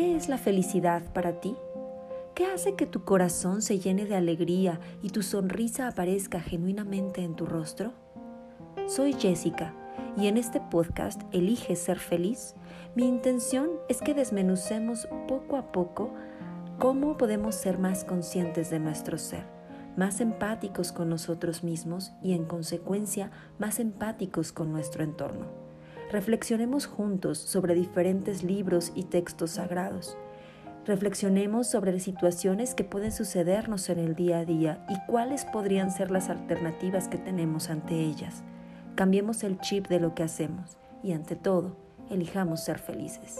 ¿qué es la felicidad para ti? ¿Qué hace que tu corazón se llene de alegría y tu sonrisa aparezca genuinamente en tu rostro? Soy Jessica y en este podcast Elige ser feliz. Mi intención es que desmenucemos poco a poco cómo podemos ser más conscientes de nuestro ser, más empáticos con nosotros mismos y en consecuencia más empáticos con nuestro entorno. Reflexionemos juntos sobre diferentes libros y textos sagrados Reflexionemos sobre situaciones que pueden sucedernos en el día a día y cuáles podrían ser las alternativas que tenemos ante ellas. Cambiemos el chip de lo que hacemos y ante todo, elijamos ser felices.